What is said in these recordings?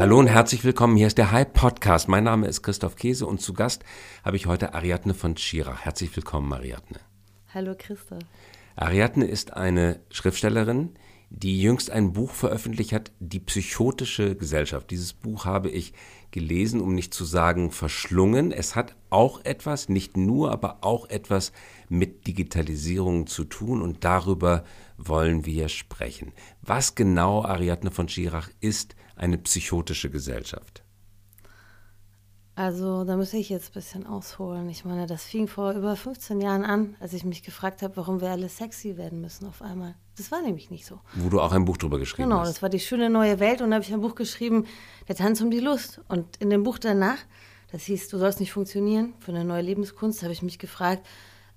Hallo und herzlich willkommen. Hier ist der Hype Podcast. Mein Name ist Christoph Käse und zu Gast habe ich heute Ariadne von Schirach. Herzlich willkommen, Ariadne. Hallo Christoph. Ariadne ist eine Schriftstellerin, die jüngst ein Buch veröffentlicht hat, Die psychotische Gesellschaft. Dieses Buch habe ich gelesen, um nicht zu sagen verschlungen. Es hat auch etwas, nicht nur, aber auch etwas mit Digitalisierung zu tun und darüber wollen wir sprechen. Was genau, Ariadne von Schirach, ist eine psychotische Gesellschaft? Also da muss ich jetzt ein bisschen ausholen. Ich meine, das fing vor über 15 Jahren an, als ich mich gefragt habe, warum wir alle sexy werden müssen auf einmal. Das war nämlich nicht so. Wo du auch ein Buch drüber geschrieben genau, hast. Genau, das war die schöne neue Welt und da habe ich ein Buch geschrieben, Der Tanz um die Lust. Und in dem Buch danach, das hieß, du sollst nicht funktionieren, für eine neue Lebenskunst, habe ich mich gefragt,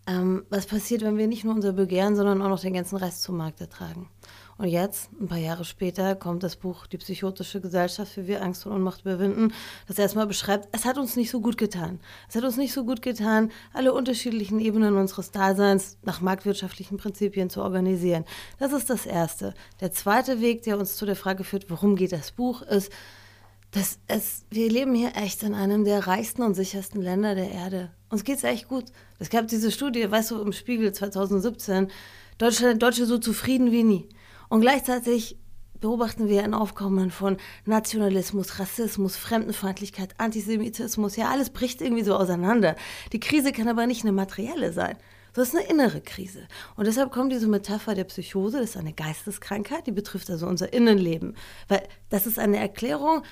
ähm, was passiert, wenn wir nicht nur unser Begehren, sondern auch noch den ganzen Rest zum Markt ertragen. Und jetzt, ein paar Jahre später, kommt das Buch Die psychotische Gesellschaft, wie wir Angst und Ohnmacht überwinden, das erstmal beschreibt, es hat uns nicht so gut getan. Es hat uns nicht so gut getan, alle unterschiedlichen Ebenen unseres Daseins nach marktwirtschaftlichen Prinzipien zu organisieren. Das ist das Erste. Der zweite Weg, der uns zu der Frage führt, worum geht das Buch, ist, dass es, wir leben hier echt in einem der reichsten und sichersten Länder der Erde. Uns geht es echt gut. Es gab diese Studie, weißt du, im Spiegel 2017, Deutschland, Deutsche so zufrieden wie nie. Und gleichzeitig beobachten wir ein Aufkommen von Nationalismus, Rassismus, Fremdenfeindlichkeit, Antisemitismus. Ja, alles bricht irgendwie so auseinander. Die Krise kann aber nicht eine materielle sein. Das ist eine innere Krise. Und deshalb kommt diese Metapher der Psychose, das ist eine Geisteskrankheit, die betrifft also unser Innenleben. Weil das ist eine Erklärung,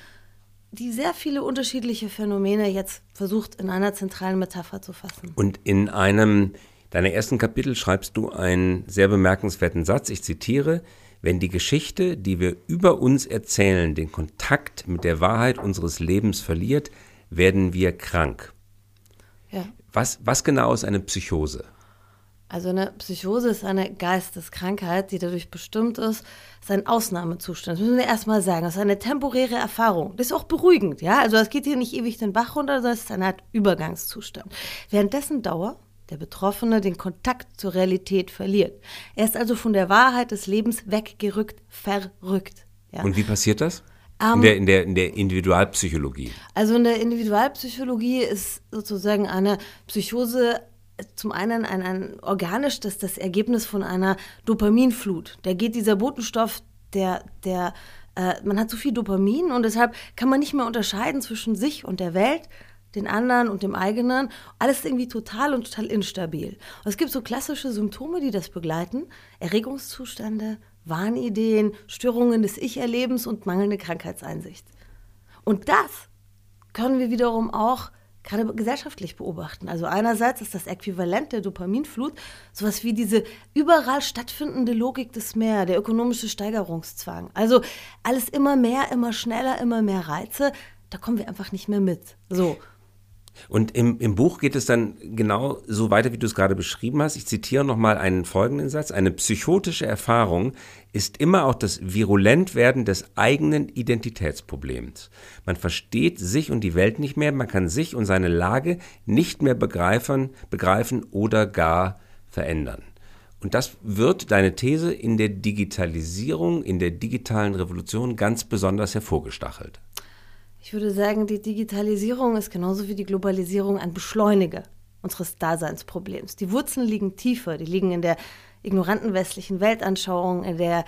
die sehr viele unterschiedliche Phänomene jetzt versucht in einer zentralen Metapher zu fassen. Und in einem deiner ersten Kapitel schreibst du einen sehr bemerkenswerten Satz, ich zitiere, wenn die Geschichte, die wir über uns erzählen, den Kontakt mit der Wahrheit unseres Lebens verliert, werden wir krank. Ja. Was, was genau ist eine Psychose? Also eine Psychose ist eine Geisteskrankheit, die dadurch bestimmt ist, ist ein Ausnahmezustand. Das müssen wir erstmal sagen. Das ist eine temporäre Erfahrung. Das ist auch beruhigend, ja. Also es geht hier nicht ewig den Bach runter, sondern es ist eine Art Übergangszustand. Währenddessen Dauer der Betroffene den Kontakt zur Realität verliert. Er ist also von der Wahrheit des Lebens weggerückt, verrückt. Ja. Und wie passiert das? In, der, in, der, in der Individualpsychologie. Also in der Individualpsychologie ist sozusagen eine Psychose zum einen ein, ein organisch das, das Ergebnis von einer Dopaminflut. Da geht dieser Botenstoff, der, der äh, man hat zu viel Dopamin und deshalb kann man nicht mehr unterscheiden zwischen sich und der Welt, den anderen und dem eigenen. Alles irgendwie total und total instabil. Und es gibt so klassische Symptome, die das begleiten. Erregungszustände, Wahnideen, Störungen des Ich-Erlebens und mangelnde Krankheitseinsicht. Und das können wir wiederum auch gerade gesellschaftlich beobachten. Also einerseits ist das Äquivalent der Dopaminflut sowas wie diese überall stattfindende Logik des Mehr, der ökonomische Steigerungszwang. Also alles immer mehr, immer schneller, immer mehr Reize. Da kommen wir einfach nicht mehr mit. So. Und im, im Buch geht es dann genau so weiter, wie du es gerade beschrieben hast. Ich zitiere nochmal einen folgenden Satz. Eine psychotische Erfahrung ist immer auch das Virulentwerden des eigenen Identitätsproblems. Man versteht sich und die Welt nicht mehr, man kann sich und seine Lage nicht mehr begreifen, begreifen oder gar verändern. Und das wird deine These in der Digitalisierung, in der digitalen Revolution ganz besonders hervorgestachelt. Ich würde sagen, die Digitalisierung ist genauso wie die Globalisierung ein Beschleuniger unseres Daseinsproblems. Die Wurzeln liegen tiefer, die liegen in der ignoranten westlichen Weltanschauung, in der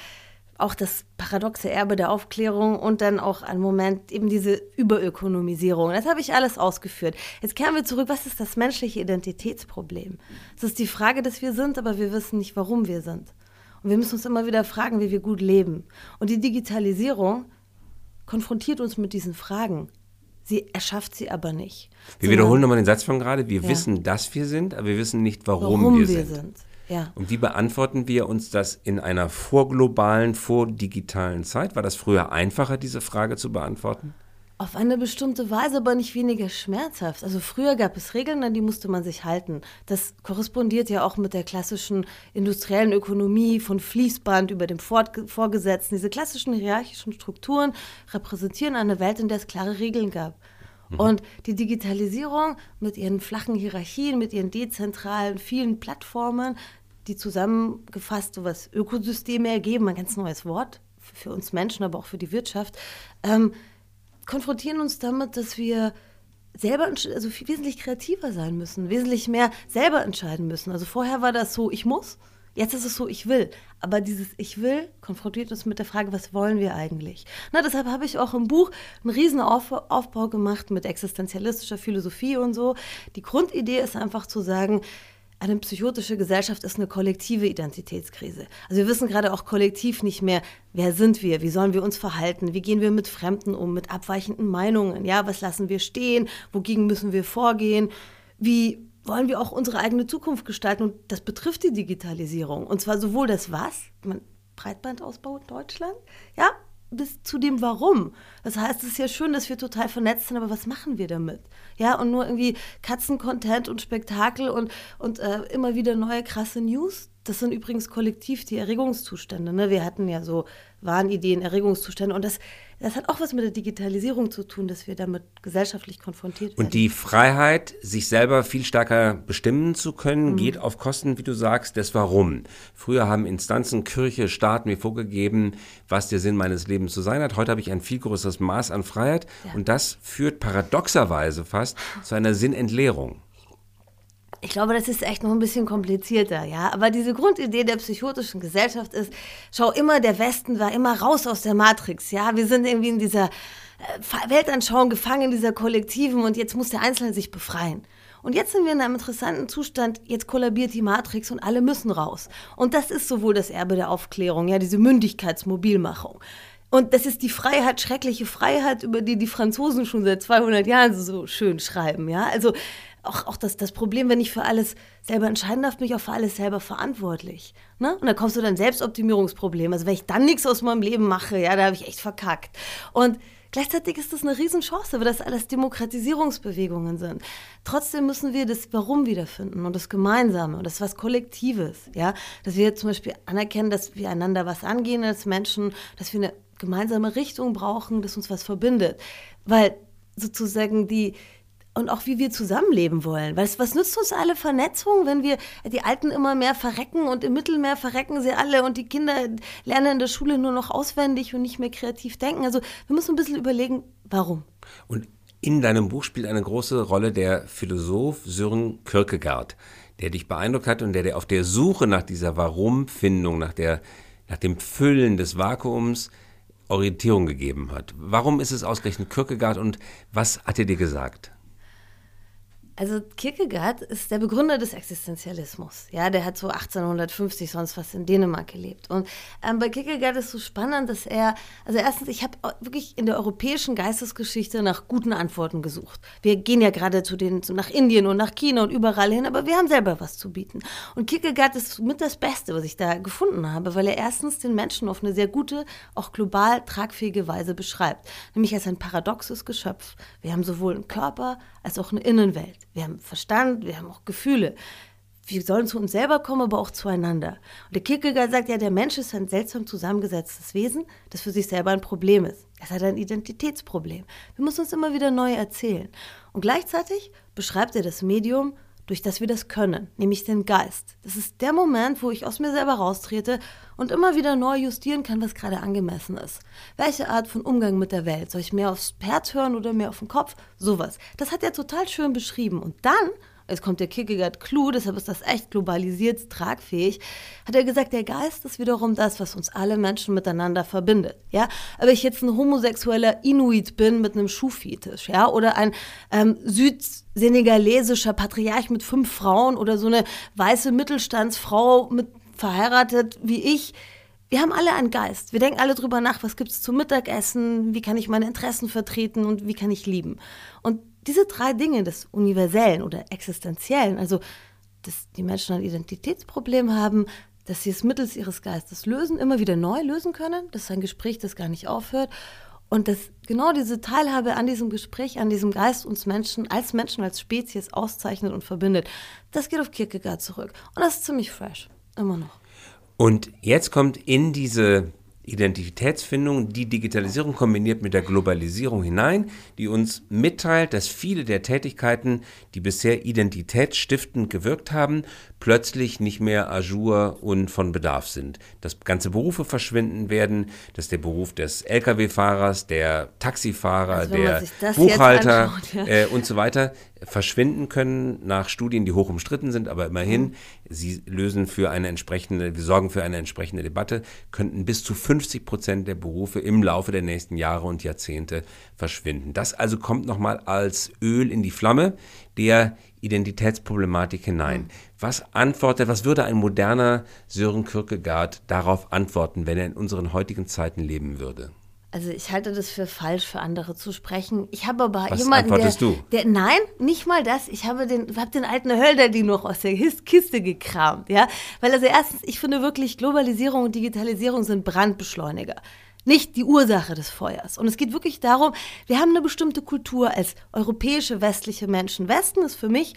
auch das paradoxe Erbe der Aufklärung und dann auch ein Moment eben diese Überökonomisierung. Das habe ich alles ausgeführt. Jetzt kehren wir zurück. Was ist das menschliche Identitätsproblem? Es ist die Frage, dass wir sind, aber wir wissen nicht, warum wir sind. Und wir müssen uns immer wieder fragen, wie wir gut leben. Und die Digitalisierung konfrontiert uns mit diesen Fragen. Sie erschafft sie aber nicht. Wir wiederholen nochmal den Satz von gerade. Wir ja. wissen, dass wir sind, aber wir wissen nicht, warum, warum wir, wir, sind. Ja. Und wie beantworten wir uns das in einer vorglobalen, vordigitalen Zeit? War das früher einfacher, diese Frage zu beantworten? Auf eine bestimmte Weise, aber nicht weniger schmerzhaft. Also früher gab es Regeln, an die musste man sich halten. Das korrespondiert ja auch mit der klassischen industriellen Ökonomie von Fließband über dem Vorgesetzten. Diese klassischen hierarchischen Strukturen repräsentieren eine Welt, in der es klare Regeln gab. Mhm. Und die Digitalisierung mit ihren flachen Hierarchien, mit ihren dezentralen, vielen Plattformen, die zusammengefasst so was Ökosysteme ergeben, ein ganz neues Wort für uns Menschen, aber auch für die Wirtschaft, ähm, konfrontieren uns damit, dass wir selber also wesentlich kreativer sein müssen, wesentlich mehr selber entscheiden müssen. Also vorher war das so, ich muss, jetzt ist es so, ich will. Aber dieses Ich will konfrontiert uns mit der Frage, was wollen wir eigentlich? Na, deshalb habe ich auch im Buch einen riesen Auf Aufbau gemacht mit existenzialistischer Philosophie und so. Die Grundidee ist einfach zu sagen, eine psychotische Gesellschaft ist eine kollektive Identitätskrise. Also wir wissen gerade auch kollektiv nicht mehr, wer sind wir, wie sollen wir uns verhalten, wie gehen wir mit Fremden um, mit abweichenden Meinungen, ja, was lassen wir stehen, wogegen müssen wir vorgehen, wie wollen wir auch unsere eigene Zukunft gestalten und das betrifft die Digitalisierung und zwar sowohl das Was, man, Breitbandausbau in Deutschland, ja, bis zu dem Warum. Das heißt, es ist ja schön, dass wir total vernetzt sind, aber was machen wir damit? Ja, und nur irgendwie Katzencontent und Spektakel und, und äh, immer wieder neue krasse News. Das sind übrigens kollektiv die Erregungszustände. Ne? Wir hatten ja so Wahnideen, Erregungszustände. Und das, das hat auch was mit der Digitalisierung zu tun, dass wir damit gesellschaftlich konfrontiert werden. Und die Freiheit, sich selber viel stärker bestimmen zu können, mhm. geht auf Kosten, wie du sagst, des Warum. Früher haben Instanzen, Kirche, Staat mir vorgegeben, was der Sinn meines Lebens zu sein hat. Heute habe ich ein viel größeres Maß an Freiheit. Ja. Und das führt paradoxerweise fast zu einer Sinnentleerung. Ich glaube, das ist echt noch ein bisschen komplizierter, ja. Aber diese Grundidee der psychotischen Gesellschaft ist, schau immer, der Westen war immer raus aus der Matrix, ja. Wir sind irgendwie in dieser äh, Weltanschauung gefangen, in dieser Kollektiven und jetzt muss der Einzelne sich befreien. Und jetzt sind wir in einem interessanten Zustand, jetzt kollabiert die Matrix und alle müssen raus. Und das ist sowohl das Erbe der Aufklärung, ja, diese Mündigkeitsmobilmachung. Und das ist die Freiheit, schreckliche Freiheit, über die die Franzosen schon seit 200 Jahren so schön schreiben, ja. Also auch, auch das, das Problem, wenn ich für alles selber entscheiden darf, bin ich auch für alles selber verantwortlich. Ne? Und da kommst du dann Selbstoptimierungsproblem. Also wenn ich dann nichts aus meinem Leben mache, ja, da habe ich echt verkackt. Und gleichzeitig ist das eine Riesenchance, weil das alles Demokratisierungsbewegungen sind. Trotzdem müssen wir das Warum wiederfinden und das Gemeinsame und das was Kollektives. Ja? Dass wir zum Beispiel anerkennen, dass wir einander was angehen als Menschen, dass wir eine gemeinsame Richtung brauchen, dass uns was verbindet. Weil sozusagen die, und auch wie wir zusammenleben wollen. Weil was nützt uns alle Vernetzung, wenn wir die Alten immer mehr verrecken und im Mittelmeer verrecken sie alle und die Kinder lernen in der Schule nur noch auswendig und nicht mehr kreativ denken. Also wir müssen ein bisschen überlegen, warum. Und in deinem Buch spielt eine große Rolle der Philosoph Sören Kierkegaard, der dich beeindruckt hat und der dir auf der Suche nach dieser Warum-Findung, nach, nach dem Füllen des Vakuums Orientierung gegeben hat. Warum ist es ausgerechnet Kierkegaard und was hat er dir gesagt? Also Kierkegaard ist der Begründer des Existenzialismus. Ja, der hat so 1850 sonst was in Dänemark gelebt. Und ähm, bei Kierkegaard ist so spannend, dass er, also erstens, ich habe wirklich in der europäischen Geistesgeschichte nach guten Antworten gesucht. Wir gehen ja gerade zu den, zu, nach Indien und nach China und überall hin, aber wir haben selber was zu bieten. Und Kierkegaard ist mit das Beste, was ich da gefunden habe, weil er erstens den Menschen auf eine sehr gute, auch global tragfähige Weise beschreibt. Nämlich als ein paradoxes Geschöpf. Wir haben sowohl einen Körper als auch eine Innenwelt. Wir haben Verstand, wir haben auch Gefühle. Wir sollen zu uns selber kommen, aber auch zueinander. Und der Kierkegaard sagt ja, der Mensch ist ein seltsam zusammengesetztes Wesen, das für sich selber ein Problem ist. Es hat ein Identitätsproblem. Wir müssen uns immer wieder neu erzählen. Und gleichzeitig beschreibt er das Medium, durch das wir das können, nämlich den Geist. Das ist der Moment, wo ich aus mir selber raustrete und immer wieder neu justieren kann, was gerade angemessen ist. Welche Art von Umgang mit der Welt? Soll ich mehr aufs Herz hören oder mehr auf den Kopf? Sowas. Das hat er total schön beschrieben. Und dann jetzt kommt der Kierkegaard Clou, deshalb ist das echt globalisiert, tragfähig, hat er gesagt, der Geist ist wiederum das, was uns alle Menschen miteinander verbindet. Ja, aber ich jetzt ein homosexueller Inuit bin mit einem Schuhfetisch, ja, oder ein ähm, südsenegalesischer Patriarch mit fünf Frauen oder so eine weiße Mittelstandsfrau mit verheiratet wie ich, wir haben alle einen Geist. Wir denken alle drüber nach, was gibt es zum Mittagessen, wie kann ich meine Interessen vertreten und wie kann ich lieben. Und diese drei Dinge des Universellen oder Existenziellen, also dass die Menschen ein Identitätsproblem haben, dass sie es mittels ihres Geistes lösen, immer wieder neu lösen können, das ist ein Gespräch, das gar nicht aufhört. Und dass genau diese Teilhabe an diesem Gespräch, an diesem Geist uns Menschen als Menschen, als Spezies auszeichnet und verbindet, das geht auf Kierkegaard zurück. Und das ist ziemlich fresh, immer noch. Und jetzt kommt in diese Identitätsfindung, die Digitalisierung kombiniert mit der Globalisierung hinein, die uns mitteilt, dass viele der Tätigkeiten, die bisher identitätsstiftend gewirkt haben, plötzlich nicht mehr ajour und von Bedarf sind. Dass ganze Berufe verschwinden werden, dass der Beruf des Lkw-Fahrers, der Taxifahrer, also der Buchhalter anschaut, ja. äh, und so weiter verschwinden können nach Studien, die hoch umstritten sind, aber immerhin, sie lösen für eine entsprechende, wir sorgen für eine entsprechende Debatte, könnten bis zu 50 Prozent der Berufe im Laufe der nächsten Jahre und Jahrzehnte verschwinden. Das also kommt nochmal als Öl in die Flamme der Identitätsproblematik hinein. Was antwortet, was würde ein moderner Sören Kierkegaard darauf antworten, wenn er in unseren heutigen Zeiten leben würde? Also ich halte das für falsch, für andere zu sprechen. Ich habe aber Was jemanden, antwortest der, du? Der, nein, nicht mal das. Ich habe den, habe den alten Hölderli noch aus der Kiste gekramt, ja. Weil also erstens, ich finde wirklich, Globalisierung und Digitalisierung sind Brandbeschleuniger. Nicht die Ursache des Feuers. Und es geht wirklich darum, wir haben eine bestimmte Kultur als europäische westliche Menschen. Westen ist für mich,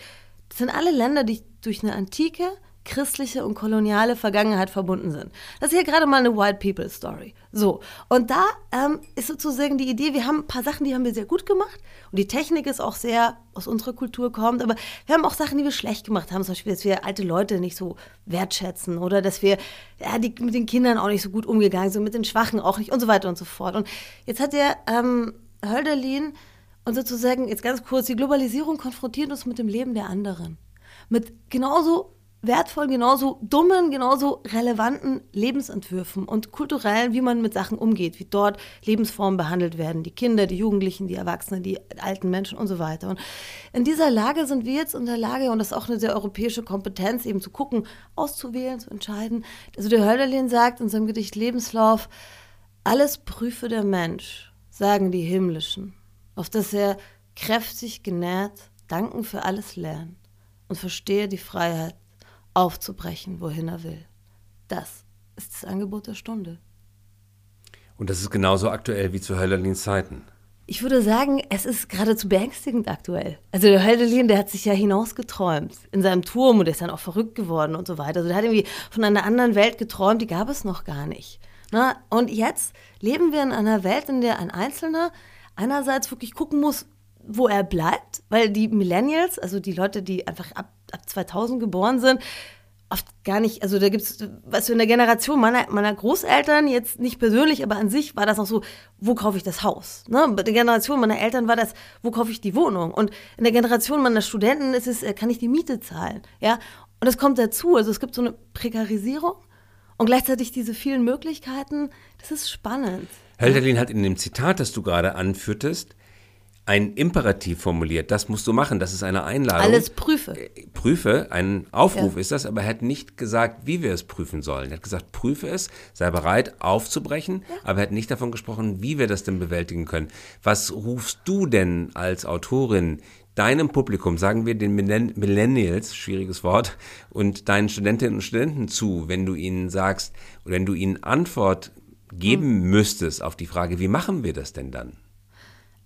das sind alle Länder, die durch eine antike, christliche und koloniale Vergangenheit verbunden sind. Das ist hier gerade mal eine White People Story. So, und da ähm, ist sozusagen die Idee, wir haben ein paar Sachen, die haben wir sehr gut gemacht und die Technik ist auch sehr aus unserer Kultur kommt, aber wir haben auch Sachen, die wir schlecht gemacht haben, zum Beispiel, dass wir alte Leute nicht so wertschätzen oder dass wir ja, die, mit den Kindern auch nicht so gut umgegangen sind, mit den Schwachen auch nicht und so weiter und so fort. Und jetzt hat der ähm, Hölderlin und sozusagen, jetzt ganz kurz, die Globalisierung konfrontiert uns mit dem Leben der anderen. Mit genauso wertvollen, genauso dummen, genauso relevanten Lebensentwürfen und kulturellen, wie man mit Sachen umgeht, wie dort Lebensformen behandelt werden, die Kinder, die Jugendlichen, die Erwachsenen, die alten Menschen und so weiter. Und in dieser Lage sind wir jetzt in der Lage, und das ist auch eine sehr europäische Kompetenz, eben zu gucken, auszuwählen, zu entscheiden. Also der Hölderlin sagt in seinem Gedicht Lebenslauf, alles prüfe der Mensch, sagen die Himmlischen, auf das er kräftig genährt, danken für alles lernt und verstehe die Freiheit aufzubrechen, wohin er will. Das ist das Angebot der Stunde. Und das ist genauso aktuell wie zu Hölderlins Zeiten. Ich würde sagen, es ist geradezu beängstigend aktuell. Also der Hölderlin, der hat sich ja hinausgeträumt in seinem Turm und ist dann auch verrückt geworden und so weiter. Also der hat irgendwie von einer anderen Welt geträumt, die gab es noch gar nicht. Na, und jetzt leben wir in einer Welt, in der ein Einzelner einerseits wirklich gucken muss, wo er bleibt, weil die Millennials, also die Leute, die einfach ab, ab 2000 geboren sind, oft gar nicht, also da gibt es, was für eine Generation meiner, meiner Großeltern, jetzt nicht persönlich, aber an sich war das noch so, wo kaufe ich das Haus? Ne? Bei der Generation meiner Eltern war das, wo kaufe ich die Wohnung? Und in der Generation meiner Studenten ist es, äh, kann ich die Miete zahlen? Ja? Und das kommt dazu, also es gibt so eine Prekarisierung und gleichzeitig diese vielen Möglichkeiten, das ist spannend. Hölderlin hat in dem Zitat, das du gerade anführtest, ein Imperativ formuliert. Das musst du machen. Das ist eine Einladung. Alles prüfe. Äh, prüfe. Ein Aufruf ja. ist das, aber er hat nicht gesagt, wie wir es prüfen sollen. Er hat gesagt, prüfe es, sei bereit aufzubrechen, ja. aber er hat nicht davon gesprochen, wie wir das denn bewältigen können. Was rufst du denn als Autorin deinem Publikum, sagen wir den Millennials, schwieriges Wort, und deinen Studentinnen und Studenten zu, wenn du ihnen sagst, oder wenn du ihnen Antwort geben hm. müsstest auf die Frage, wie machen wir das denn dann?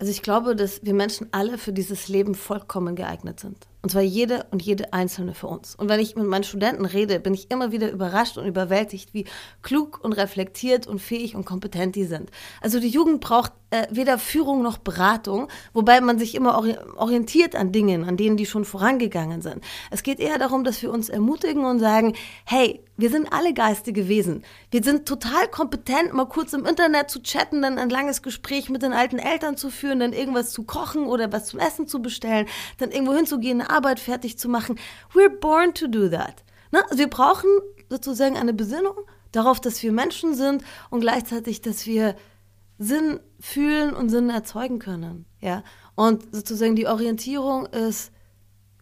Also ich glaube, dass wir Menschen alle für dieses Leben vollkommen geeignet sind. Und zwar jede und jede einzelne für uns. Und wenn ich mit meinen Studenten rede, bin ich immer wieder überrascht und überwältigt, wie klug und reflektiert und fähig und kompetent die sind. Also die Jugend braucht äh, weder Führung noch Beratung, wobei man sich immer orientiert an Dingen, an denen die schon vorangegangen sind. Es geht eher darum, dass wir uns ermutigen und sagen, hey, wir sind alle geistige Wesen. Wir sind total kompetent, mal kurz im Internet zu chatten, dann ein langes Gespräch mit den alten Eltern zu führen, dann irgendwas zu kochen oder was zum Essen zu bestellen, dann irgendwo hinzugehen, eine Arbeit fertig zu machen. We're born to do that. Ne? Also wir brauchen sozusagen eine Besinnung darauf, dass wir Menschen sind und gleichzeitig, dass wir Sinn fühlen und Sinn erzeugen können. Ja? Und sozusagen die Orientierung ist,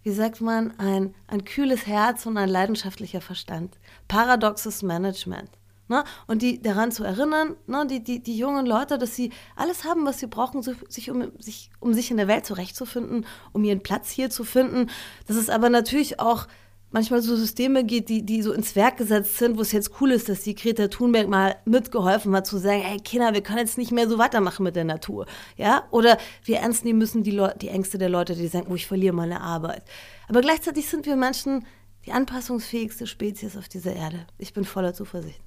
wie sagt man, ein, ein kühles Herz und ein leidenschaftlicher Verstand. Paradoxes Management. Ne? Und die daran zu erinnern, ne? die, die, die jungen Leute, dass sie alles haben, was sie brauchen, so, sich, um, sich, um sich in der Welt zurechtzufinden, um ihren Platz hier zu finden. Dass es aber natürlich auch manchmal so Systeme geht, die, die so ins Werk gesetzt sind, wo es jetzt cool ist, dass die Greta Thunberg mal mitgeholfen hat, zu sagen, hey Kinder, wir können jetzt nicht mehr so weitermachen mit der Natur. Ja? Oder wir ernst nehmen müssen die, die Ängste der Leute, die sagen, oh, ich verliere meine Arbeit. Aber gleichzeitig sind wir Menschen die anpassungsfähigste Spezies auf dieser Erde. Ich bin voller Zuversicht.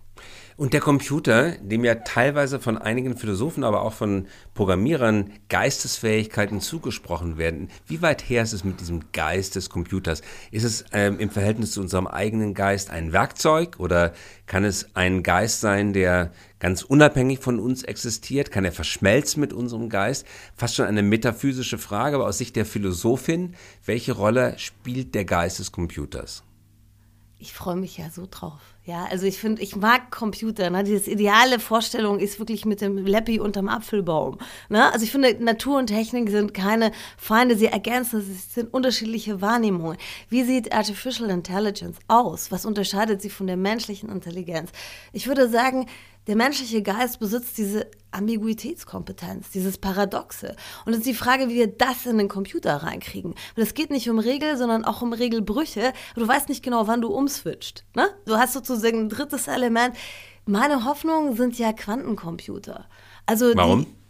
Und der Computer, dem ja teilweise von einigen Philosophen, aber auch von Programmierern Geistesfähigkeiten zugesprochen werden. Wie weit her ist es mit diesem Geist des Computers? Ist es ähm, im Verhältnis zu unserem eigenen Geist ein Werkzeug oder kann es ein Geist sein, der ganz unabhängig von uns existiert? Kann er verschmelzen mit unserem Geist? Fast schon eine metaphysische Frage, aber aus Sicht der Philosophin, welche Rolle spielt der Geist des Computers? Ich freue mich ja so drauf. Ja, also ich finde, ich mag Computer. Ne? Diese ideale Vorstellung ist wirklich mit dem Leppi unterm Apfelbaum. Ne? Also ich finde, Natur und Technik sind keine Feinde, sie ergänzen, es sind unterschiedliche Wahrnehmungen. Wie sieht Artificial Intelligence aus? Was unterscheidet sie von der menschlichen Intelligenz? Ich würde sagen, der menschliche Geist besitzt diese Ambiguitätskompetenz, dieses Paradoxe. Und es ist die Frage, wie wir das in den Computer reinkriegen. Weil es geht nicht um Regeln, sondern auch um Regelbrüche. Du weißt nicht genau, wann du umswitcht. Ne? Du hast sozusagen ein drittes Element. Meine Hoffnungen sind ja Quantencomputer. Also Warum? Die,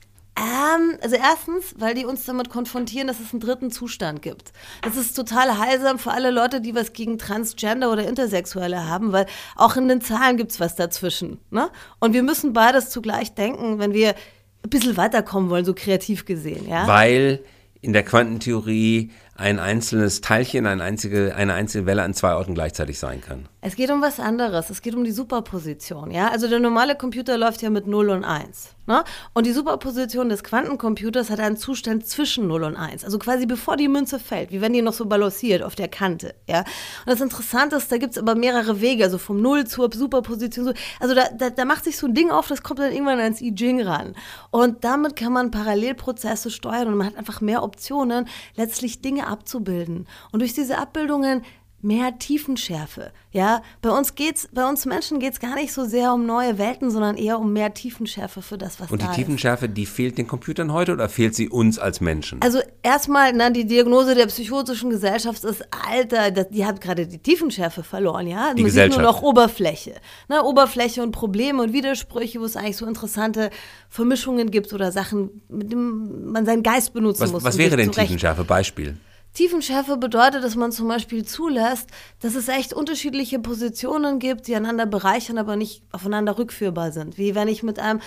ähm, also erstens, weil die uns damit konfrontieren, dass es einen dritten Zustand gibt. Das ist total heilsam für alle Leute, die was gegen Transgender oder Intersexuelle haben, weil auch in den Zahlen gibt es was dazwischen. Ne? Und wir müssen beides zugleich denken, wenn wir ein bisschen weiterkommen wollen, so kreativ gesehen. Ja? Weil in der Quantentheorie ein einzelnes Teilchen, eine einzige, eine einzelne Welle an zwei Orten gleichzeitig sein kann. Es geht um was anderes. Es geht um die Superposition. Ja? Also der normale Computer läuft ja mit 0 und 1. Ne? Und die Superposition des Quantencomputers hat einen Zustand zwischen 0 und 1. Also quasi bevor die Münze fällt, wie wenn die noch so balanciert auf der Kante. Ja? Und das Interessante ist, da gibt es aber mehrere Wege, also vom 0 zur Superposition. Also da, da, da macht sich so ein Ding auf, das kommt dann irgendwann ans I Ching ran. Und damit kann man Parallelprozesse steuern und man hat einfach mehr Optionen, letztlich Dinge abzubilden. Und durch diese Abbildungen mehr Tiefenschärfe. Ja, bei uns geht's, bei uns Menschen geht es gar nicht so sehr um neue Welten, sondern eher um mehr Tiefenschärfe für das, was Und da die Tiefenschärfe, die fehlt den Computern heute oder fehlt sie uns als Menschen? Also erstmal, na, die Diagnose der psychotischen Gesellschaft ist, Alter, das, die hat gerade die Tiefenschärfe verloren, ja. Die Man Gesellschaft. sieht nur noch Oberfläche. Ne, Oberfläche und Probleme und Widersprüche, wo es eigentlich so interessante Vermischungen gibt oder Sachen, mit denen man seinen Geist benutzen was muss. was wäre denn Tiefenschärfe? Beispiel. Tiefenschärfe bedeutet, dass man zum Beispiel zulässt, dass es echt unterschiedliche Positionen gibt, die einander bereichern, aber nicht aufeinander rückführbar sind. Wie wenn ich mit einem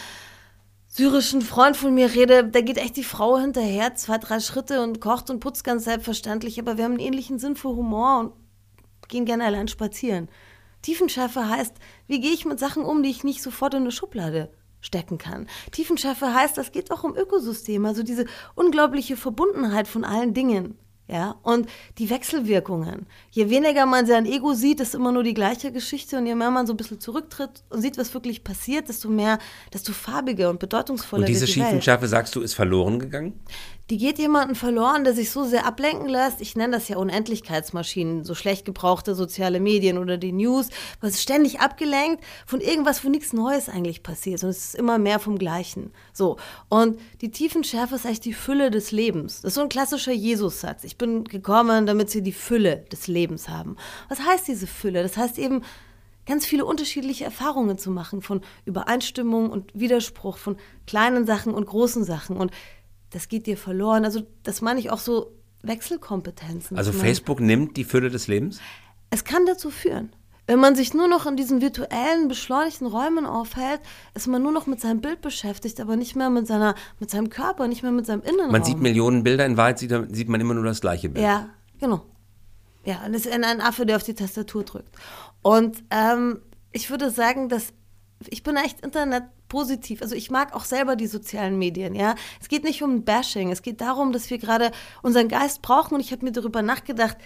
syrischen Freund von mir rede, da geht echt die Frau hinterher, zwei, drei Schritte und kocht und putzt ganz selbstverständlich, aber wir haben einen ähnlichen Sinn für Humor und gehen gerne allein spazieren. Tiefenschärfe heißt, wie gehe ich mit Sachen um, die ich nicht sofort in eine Schublade stecken kann. Tiefenschärfe heißt, das geht auch um Ökosysteme, also diese unglaubliche Verbundenheit von allen Dingen. Ja, und die Wechselwirkungen. Je weniger man sein Ego sieht, ist immer nur die gleiche Geschichte und je mehr man so ein bisschen zurücktritt und sieht, was wirklich passiert, desto mehr, desto farbiger und bedeutungsvoller Und diese wird die Welt. Tiefenschärfe, sagst du, ist verloren gegangen? Die geht jemanden verloren, der sich so sehr ablenken lässt. Ich nenne das ja Unendlichkeitsmaschinen, so schlecht gebrauchte soziale Medien oder die News. Ist ständig abgelenkt von irgendwas, wo nichts Neues eigentlich passiert. Und es ist immer mehr vom Gleichen. So. Und die Tiefenschärfe ist eigentlich die Fülle des Lebens. Das ist so ein klassischer Jesus-Satz. Ich bin gekommen, damit sie die Fülle des Lebens haben. Was heißt diese Fülle? Das heißt eben, ganz viele unterschiedliche Erfahrungen zu machen von Übereinstimmung und Widerspruch, von kleinen Sachen und großen Sachen. Und das geht dir verloren. Also das meine ich auch so Wechselkompetenzen. Also meine, Facebook nimmt die Fülle des Lebens? Es kann dazu führen. Wenn man sich nur noch in diesen virtuellen, beschleunigten Räumen aufhält, ist man nur noch mit seinem Bild beschäftigt, aber nicht mehr mit, seiner, mit seinem Körper, nicht mehr mit seinem Innenraum. Man sieht Millionen Bilder, in Wahrheit sieht, sieht man immer nur das gleiche Bild. Ja, genau. Ja, und es ist ein Affe, der auf die Tastatur drückt. Und ähm, ich würde sagen, dass ich bin echt internetpositiv. Also ich mag auch selber die sozialen Medien, ja. Es geht nicht um Bashing, es geht darum, dass wir gerade unseren Geist brauchen und ich habe mir darüber nachgedacht,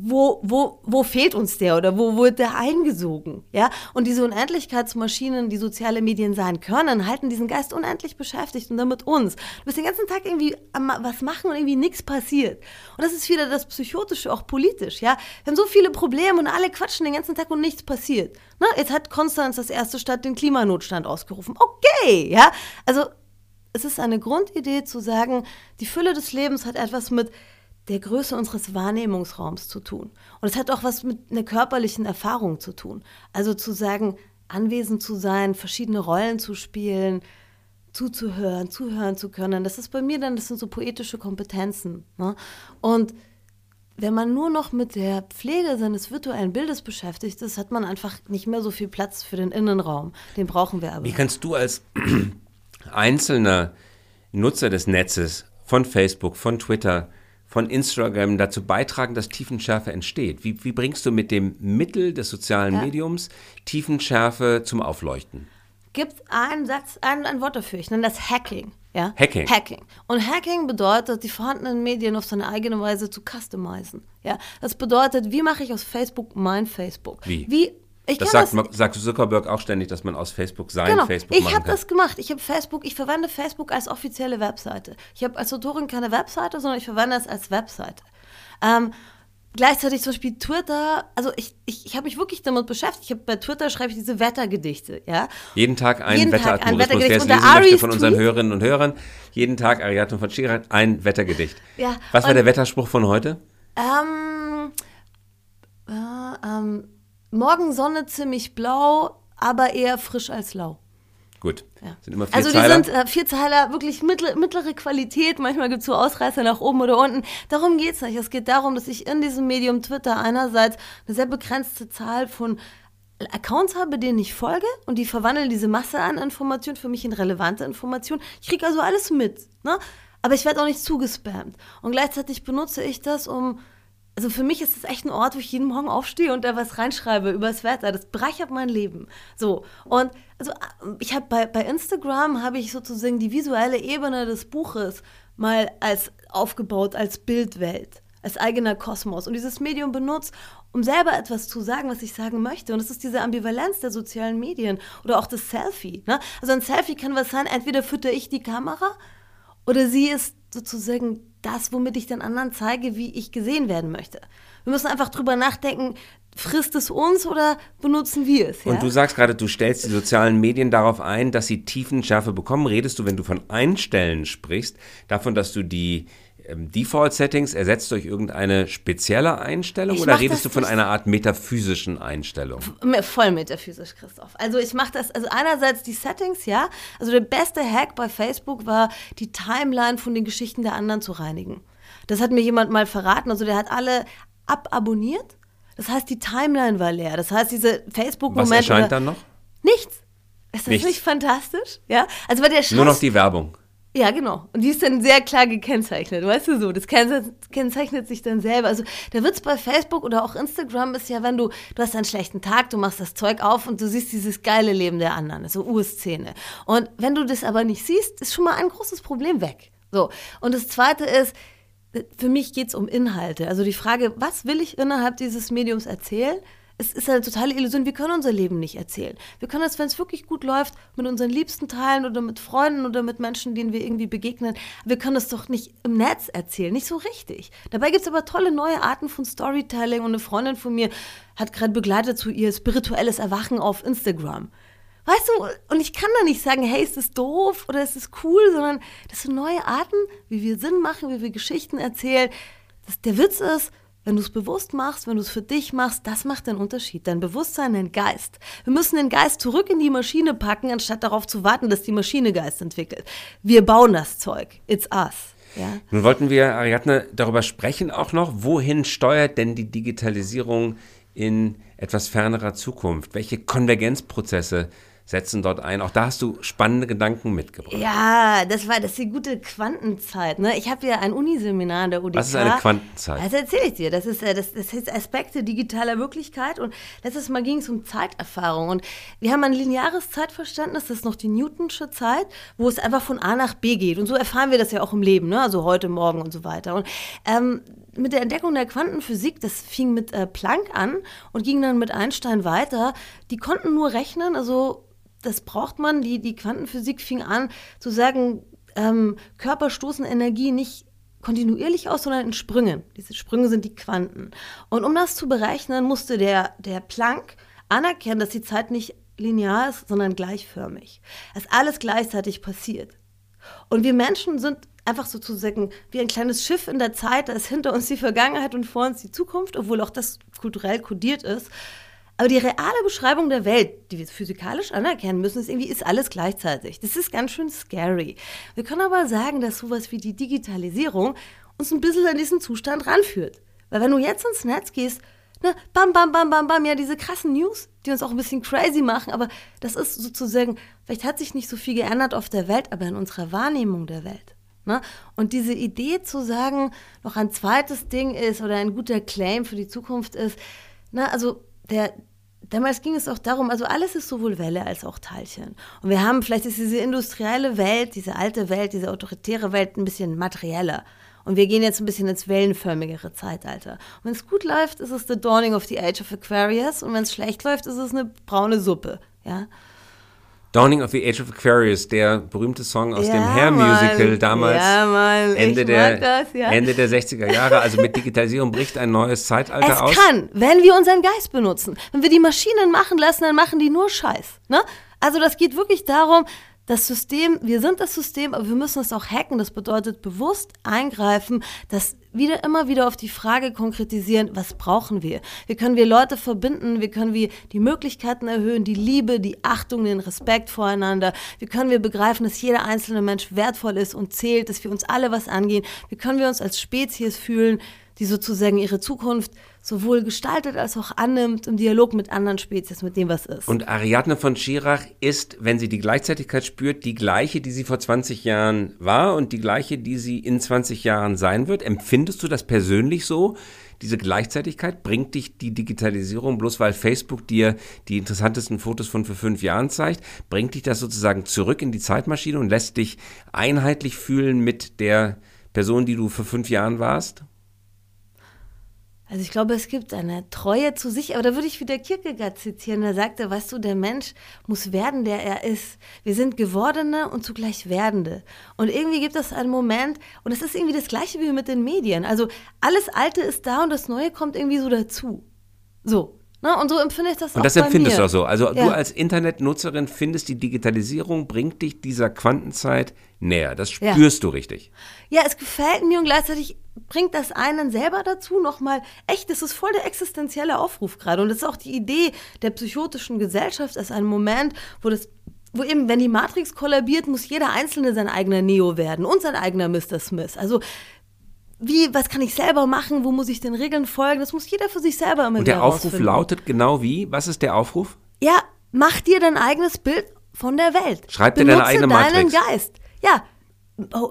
wo, wo, wo fehlt uns der oder wo wird der eingesogen? Ja? Und diese Unendlichkeitsmaschinen, die soziale Medien sein können, halten diesen Geist unendlich beschäftigt und damit uns. Du bist den ganzen Tag irgendwie am was machen und irgendwie nichts passiert. Und das ist wieder das Psychotische, auch politisch. Ja? Wir haben so viele Probleme und alle quatschen den ganzen Tag und nichts passiert. Na, jetzt hat Konstanz das erste Stadt den Klimanotstand ausgerufen. Okay, ja. Also es ist eine Grundidee zu sagen, die Fülle des Lebens hat etwas mit der Größe unseres Wahrnehmungsraums zu tun. Und es hat auch was mit einer körperlichen Erfahrung zu tun. Also zu sagen, anwesend zu sein, verschiedene Rollen zu spielen, zuzuhören, zuhören zu können. Das ist bei mir dann, das sind so poetische Kompetenzen. Ne? Und wenn man nur noch mit der Pflege seines virtuellen Bildes beschäftigt ist, hat man einfach nicht mehr so viel Platz für den Innenraum. Den brauchen wir aber. Wie kannst du als einzelner Nutzer des Netzes von Facebook, von Twitter, von Instagram dazu beitragen, dass Tiefenschärfe entsteht? Wie, wie bringst du mit dem Mittel des sozialen ja. Mediums Tiefenschärfe zum Aufleuchten? Gibt einen Satz, ein, ein Wort dafür. Ich nenne das Hacking. Ja? Hacking. Hacking. Und Hacking bedeutet, die vorhandenen Medien auf seine eigene Weise zu customizen. Ja? Das bedeutet, wie mache ich aus Facebook mein Facebook? Wie? wie ich das sagt, das, sagt Zuckerberg auch ständig, dass man aus Facebook sein genau. Facebook ich habe das gemacht. Ich habe Facebook, ich verwende Facebook als offizielle Webseite. Ich habe als Autorin keine Webseite, sondern ich verwende es als Webseite. Ähm, gleichzeitig zum Beispiel Twitter, also ich, ich, ich habe mich wirklich damit beschäftigt. Ich habe bei Twitter schreibe ich diese Wettergedichte, ja. Jeden Tag ein Jeden. Tag ein Wettergedicht. Es lesen möchte von unseren Hörerinnen und Hörern, jeden Tag Ariadne von Schirach, ein Wettergedicht. Ja, Was war der Wetterspruch von heute? Ähm, äh, ähm, Morgen Sonne ziemlich blau, aber eher frisch als lau. Gut. Ja. Sind immer also die Zeiler. sind äh, Vierzeiler wirklich mittel, mittlere Qualität. Manchmal gibt es so Ausreißer nach oben oder unten. Darum geht es nicht. Es geht darum, dass ich in diesem Medium Twitter einerseits eine sehr begrenzte Zahl von Accounts habe, denen ich folge und die verwandeln diese Masse an Informationen für mich in relevante Informationen. Ich kriege also alles mit. Ne? Aber ich werde auch nicht zugespammt. Und gleichzeitig benutze ich das, um also für mich ist es echt ein Ort, wo ich jeden Morgen aufstehe und da was reinschreibe über das Wetter. Das bereichert mein Leben. So. Und also ich habe bei, bei Instagram habe ich sozusagen die visuelle Ebene des Buches mal als aufgebaut als Bildwelt, als eigener Kosmos und dieses Medium benutzt, um selber etwas zu sagen, was ich sagen möchte. Und das ist diese Ambivalenz der sozialen Medien oder auch das Selfie. Ne? Also ein Selfie kann was sein, entweder fütter ich die Kamera oder sie ist sozusagen das, womit ich den anderen zeige, wie ich gesehen werden möchte. Wir müssen einfach drüber nachdenken, frisst es uns oder benutzen wir es? Ja? Und du sagst gerade, du stellst die sozialen Medien darauf ein, dass sie Tiefenschärfe bekommen. Redest du, wenn du von Einstellen sprichst, davon, dass du die Default-Settings ersetzt durch irgendeine spezielle Einstellung ich oder redest du von einer Art metaphysischen Einstellung? Voll metaphysisch, Christoph. Also ich mache das, also einerseits die Settings, ja. Also der beste Hack bei Facebook war, die Timeline von den Geschichten der anderen zu reinigen. Das hat mir jemand mal verraten. Also der hat alle ababonniert. Das heißt, die Timeline war leer. Das heißt, diese Facebook-Momente. Was erscheint dann noch? Nichts. Ist das Nichts. nicht fantastisch? Ja. Also bei der Nur noch die Werbung. Ja, genau. Und die ist dann sehr klar gekennzeichnet, weißt du so. Das kennzeichnet sich dann selber. Also der Witz bei Facebook oder auch Instagram ist ja, wenn du, du hast einen schlechten Tag, du machst das Zeug auf und du siehst dieses geile Leben der anderen, so Urszene. Und wenn du das aber nicht siehst, ist schon mal ein großes Problem weg. So. Und das zweite ist, für mich geht es um Inhalte. Also die Frage, was will ich innerhalb dieses Mediums erzählen? Es ist eine totale Illusion. Wir können unser Leben nicht erzählen. Wir können das, wenn es wirklich gut läuft, mit unseren Liebsten teilen oder mit Freunden oder mit Menschen, denen wir irgendwie begegnen. Wir können es doch nicht im Netz erzählen, nicht so richtig. Dabei gibt es aber tolle neue Arten von Storytelling und eine Freundin von mir hat gerade begleitet zu ihr spirituelles Erwachen auf Instagram. Weißt du, und ich kann da nicht sagen, hey, ist das doof oder ist das cool, sondern das sind neue Arten, wie wir Sinn machen, wie wir Geschichten erzählen. Das, der Witz ist, wenn du es bewusst machst, wenn du es für dich machst, das macht den Unterschied. Dein Bewusstsein, dein Geist. Wir müssen den Geist zurück in die Maschine packen, anstatt darauf zu warten, dass die Maschine Geist entwickelt. Wir bauen das Zeug. It's us. Ja. Nun wollten wir, Ariadne, darüber sprechen auch noch, wohin steuert denn die Digitalisierung in etwas fernerer Zukunft? Welche Konvergenzprozesse setzen dort ein. Auch da hast du spannende Gedanken mitgebracht. Ja, das war das ist die gute Quantenzeit. Ne? Ich habe ja ein Uniseminar an der UDK. Was ist eine Quantenzeit? Das erzähle ich dir. Das ist äh, das, das heißt Aspekte digitaler Wirklichkeit und letztes Mal ging es um Zeiterfahrung und wir haben ein lineares Zeitverständnis, das ist noch die Newtonsche Zeit, wo es einfach von A nach B geht und so erfahren wir das ja auch im Leben, ne? also heute, morgen und so weiter. Und ähm, mit der Entdeckung der Quantenphysik, das fing mit äh, Planck an und ging dann mit Einstein weiter. Die konnten nur rechnen, also das braucht man. Die, die Quantenphysik fing an zu sagen, ähm, Körper stoßen Energie nicht kontinuierlich aus, sondern in Sprüngen. Diese Sprünge sind die Quanten. Und um das zu berechnen, musste der, der Planck anerkennen, dass die Zeit nicht linear ist, sondern gleichförmig. Dass alles gleichzeitig passiert. Und wir Menschen sind einfach sozusagen wie ein kleines Schiff in der Zeit, da ist hinter uns die Vergangenheit und vor uns die Zukunft, obwohl auch das kulturell kodiert ist. Aber die reale Beschreibung der Welt, die wir physikalisch anerkennen müssen, ist irgendwie ist alles gleichzeitig. Das ist ganz schön scary. Wir können aber sagen, dass sowas wie die Digitalisierung uns ein bisschen an diesen Zustand ranführt. Weil wenn du jetzt ins Netz gehst, ne, bam, bam, bam, bam, bam, ja, diese krassen News, die uns auch ein bisschen crazy machen, aber das ist sozusagen, vielleicht hat sich nicht so viel geändert auf der Welt, aber in unserer Wahrnehmung der Welt. Ne? Und diese Idee zu sagen, noch ein zweites Ding ist oder ein guter Claim für die Zukunft ist, ne, also der, damals ging es auch darum, also alles ist sowohl Welle als auch Teilchen. Und wir haben, vielleicht ist diese industrielle Welt, diese alte Welt, diese autoritäre Welt ein bisschen materieller. Und wir gehen jetzt ein bisschen ins wellenförmigere Zeitalter. Wenn es gut läuft, ist es The Dawning of the Age of Aquarius. Und wenn es schlecht läuft, ist es eine braune Suppe. Ja. Dawning of the Age of Aquarius, der berühmte Song aus ja, dem Hair-Musical damals, ja, Mann, Ende, der, das, ja. Ende der 60er Jahre. Also mit Digitalisierung bricht ein neues Zeitalter es aus. Es kann, wenn wir unseren Geist benutzen. Wenn wir die Maschinen machen lassen, dann machen die nur Scheiß. Ne? Also das geht wirklich darum, das System, wir sind das System, aber wir müssen es auch hacken. Das bedeutet bewusst eingreifen, das wieder immer wieder auf die Frage konkretisieren, was brauchen wir? Wie können wir Leute verbinden? Wie können wir die Möglichkeiten erhöhen, die Liebe, die Achtung, den Respekt voreinander? Wie können wir begreifen, dass jeder einzelne Mensch wertvoll ist und zählt, dass wir uns alle was angehen? Wie können wir uns als Spezies fühlen, die sozusagen ihre Zukunft sowohl gestaltet als auch annimmt im Dialog mit anderen Spezies, mit dem was ist. Und Ariadne von Schirach ist, wenn sie die Gleichzeitigkeit spürt, die gleiche, die sie vor 20 Jahren war und die gleiche, die sie in 20 Jahren sein wird. Empfindest du das persönlich so? Diese Gleichzeitigkeit bringt dich die Digitalisierung, bloß weil Facebook dir die interessantesten Fotos von vor fünf Jahren zeigt, bringt dich das sozusagen zurück in die Zeitmaschine und lässt dich einheitlich fühlen mit der Person, die du vor fünf Jahren warst? Also ich glaube, es gibt eine Treue zu sich, aber da würde ich wieder Kierkegaard zitieren. Da sagte, weißt du, der Mensch muss werden, der er ist. Wir sind Gewordene und zugleich Werdende. Und irgendwie gibt es einen Moment, und es ist irgendwie das Gleiche wie mit den Medien. Also alles Alte ist da und das Neue kommt irgendwie so dazu. So. Na, ne? und so empfinde ich das und auch. Und das empfindest mir. du auch so. Also ja. du als Internetnutzerin findest, die Digitalisierung bringt dich dieser Quantenzeit näher. Das spürst ja. du richtig. Ja, es gefällt mir und gleichzeitig bringt das einen selber dazu, nochmal, echt, das ist voll der existenzielle Aufruf gerade. Und das ist auch die Idee der psychotischen Gesellschaft als ein Moment, wo das wo eben, wenn die Matrix kollabiert, muss jeder Einzelne sein eigener Neo werden und sein eigener Mr. Smith. Also wie, was kann ich selber machen, wo muss ich den Regeln folgen, das muss jeder für sich selber immer Und der Aufruf lautet genau wie? Was ist der Aufruf? Ja, mach dir dein eigenes Bild von der Welt. Schreib dir deine eigene Matrix. deinen Geist. Ja,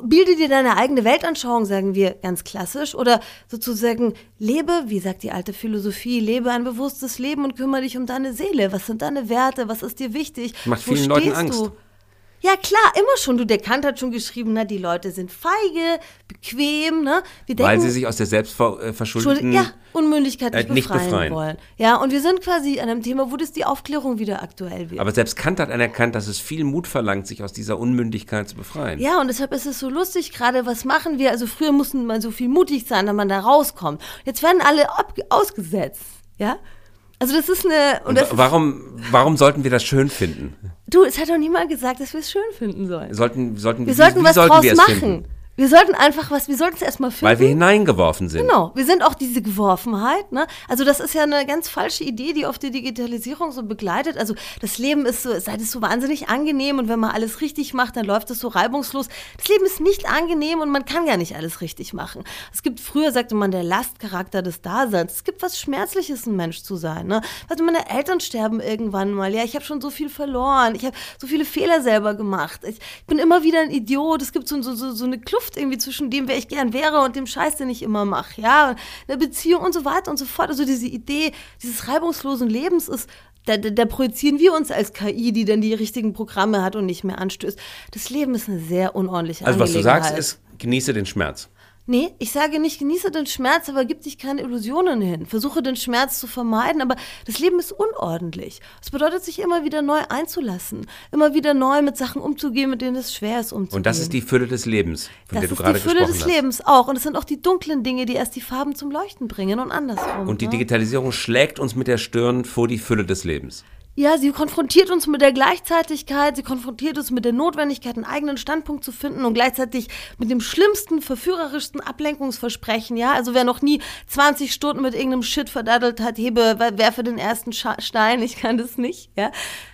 bilde dir deine eigene Weltanschauung, sagen wir ganz klassisch, oder sozusagen lebe, wie sagt die alte Philosophie, lebe ein bewusstes Leben und kümmere dich um deine Seele. Was sind deine Werte? Was ist dir wichtig? Macht vielen Leuten Angst. Du? Ja, klar, immer schon. Du, der Kant hat schon geschrieben, na, die Leute sind feige, bequem, ne? Wir denken, Weil sie sich aus der selbstverschuldeten ja, Unmündigkeit nicht, äh, nicht befreien, befreien, wollen. Ja, und wir sind quasi an einem Thema, wo das die Aufklärung wieder aktuell wird. Aber selbst Kant hat anerkannt, dass es viel Mut verlangt, sich aus dieser Unmündigkeit zu befreien. Ja, und deshalb ist es so lustig, gerade was machen wir? Also früher mussten man so viel mutig sein, dass man da rauskommt. Jetzt werden alle ausgesetzt, ja? Also das ist eine. Und, und warum, warum sollten wir das schön finden? Du, es hat doch niemand gesagt, dass wir es schön finden sollen. Sollten, sollten, wir wie, sollten wie was sollten draus machen. Finden? Wir sollten einfach was, wir sollten es erstmal finden. Weil wir hineingeworfen sind. Genau, wir sind auch diese Geworfenheit. Ne? Also das ist ja eine ganz falsche Idee, die oft die Digitalisierung so begleitet. Also das Leben ist so, seit es so wahnsinnig angenehm und wenn man alles richtig macht, dann läuft es so reibungslos. Das Leben ist nicht angenehm und man kann ja nicht alles richtig machen. Es gibt, früher sagte man, der Lastcharakter des Daseins. Es gibt was Schmerzliches, ein Mensch zu sein. Ne? Also meine Eltern sterben irgendwann mal. Ja, ich habe schon so viel verloren. Ich habe so viele Fehler selber gemacht. Ich bin immer wieder ein Idiot. Es gibt so, so, so, so eine Kluft Kluft irgendwie zwischen dem, wer ich gern wäre und dem Scheiß, den ich immer mache, ja, eine Beziehung und so weiter und so fort. Also diese Idee dieses reibungslosen Lebens ist, da, da, da, projizieren wir uns als KI, die dann die richtigen Programme hat und nicht mehr anstößt. Das Leben ist eine sehr unordentliche Also was du sagst ist, genieße den Schmerz. Nee, ich sage nicht, genieße den Schmerz, aber gib dich keine Illusionen hin. Versuche den Schmerz zu vermeiden, aber das Leben ist unordentlich. Das bedeutet, sich immer wieder neu einzulassen, immer wieder neu mit Sachen umzugehen, mit denen es schwer ist umzugehen. Und das ist die Fülle des Lebens, von das der du gerade gesprochen hast. Das ist die Fülle des Lebens auch. Und es sind auch die dunklen Dinge, die erst die Farben zum Leuchten bringen und andersrum. Und die ne? Digitalisierung schlägt uns mit der Stirn vor die Fülle des Lebens. Ja, sie konfrontiert uns mit der Gleichzeitigkeit, sie konfrontiert uns mit der Notwendigkeit, einen eigenen Standpunkt zu finden und gleichzeitig mit dem schlimmsten, verführerischsten Ablenkungsversprechen, ja. Also wer noch nie 20 Stunden mit irgendeinem Shit verdaddelt hat, hebe, werfe den ersten Stein, ich kann das nicht, ja.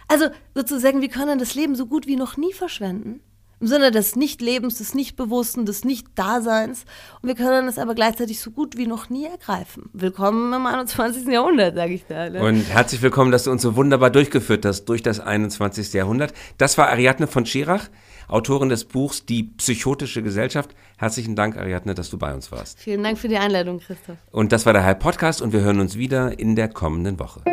Also sozusagen, wir können das Leben so gut wie noch nie verschwenden im Sinne des Nicht-Lebens, des Nicht-Bewussten, des Nicht-Daseins. Und wir können es aber gleichzeitig so gut wie noch nie ergreifen. Willkommen im 21. Jahrhundert, sage ich da. Ne? Und herzlich willkommen, dass du uns so wunderbar durchgeführt hast durch das 21. Jahrhundert. Das war Ariadne von Schirach, Autorin des Buchs Die psychotische Gesellschaft. Herzlichen Dank, Ariadne, dass du bei uns warst. Vielen Dank für die Einladung, Christoph. Und das war der Hype Podcast und wir hören uns wieder in der kommenden Woche.